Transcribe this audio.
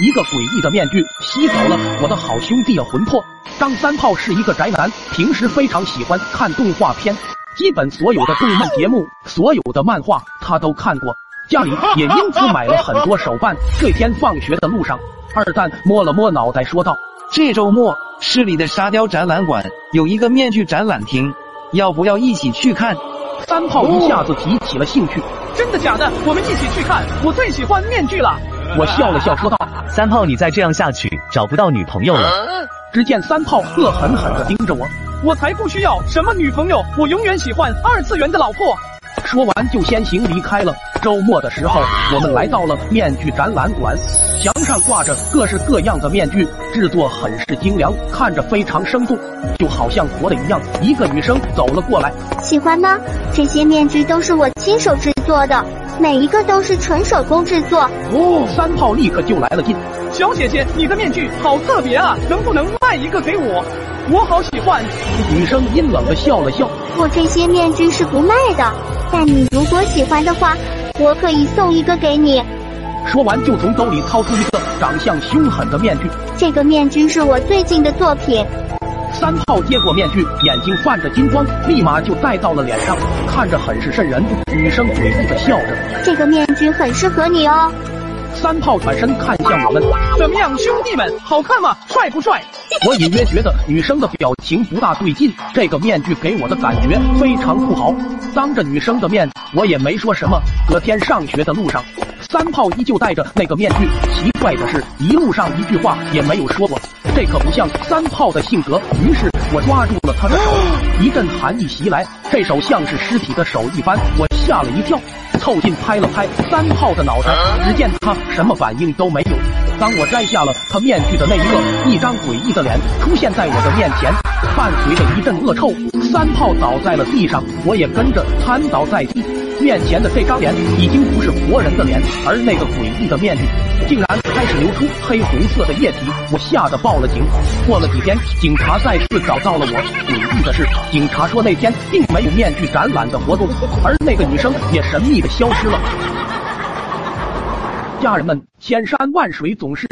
一个诡异的面具吸走了我的好兄弟的魂魄。张三炮是一个宅男，平时非常喜欢看动画片，基本所有的动漫节目、所有的漫画他都看过，家里也因此买了很多手办。这天放学的路上，二蛋摸了摸脑袋说道：“这周末市里的沙雕展览馆有一个面具展览厅，要不要一起去看？”三炮一下子提起了兴趣。真的假的？我们一起去看！我最喜欢面具了。我笑了笑说道：“三炮，你再这样下去，找不到女朋友了。”只见三炮恶狠狠地盯着我，我才不需要什么女朋友，我永远喜欢二次元的老婆。说完就先行离开了。周末的时候，我们来到了面具展览馆，墙上挂着各式各样的面具，制作很是精良，看着非常生动，就好像活的一样。一个女生走了过来，喜欢吗？这些面具都是我亲手制作的，每一个都是纯手工制作。哦，三炮立刻就来了劲。小姐姐，你的面具好特别啊，能不能卖一个给我？我好喜欢。女生阴冷的笑了笑，我这些面具是不卖的，但你如果喜欢的话。我可以送一个给你。说完，就从兜里掏出一个长相凶狠的面具。这个面具是我最近的作品。三炮接过面具，眼睛泛着金光，立马就戴到了脸上，看着很是瘆人。女生诡异的笑着。这个面具很适合你哦。三炮转身看向我们，怎么样，兄弟们，好看吗？帅不帅？我隐约觉得女生的表情不大对劲，这个面具给我的感觉非常不好。当着女生的面，我也没说什么。隔天上学的路上，三炮依旧戴着那个面具。奇怪的是，一路上一句话也没有说过，这可不像三炮的性格。于是我抓住了他的手，一阵寒意袭来，这手像是尸体的手一般，我吓了一跳。凑近拍了拍三炮的脑袋，只见他什么反应都没有。当我摘下了他面具的那一刻，一张诡异的脸出现在我的面前，伴随着一阵恶臭，三炮倒在了地上，我也跟着瘫倒在地。面前的这张脸已经不是活人的脸，而那个诡异的面具竟然开始流出黑红色的液体，我吓得报了警。过了几天，警察再次找到了我。诡异的是，警察说那天并没有面具展览的活动，而那个女生也神秘的消失了。家人们，千山万水总是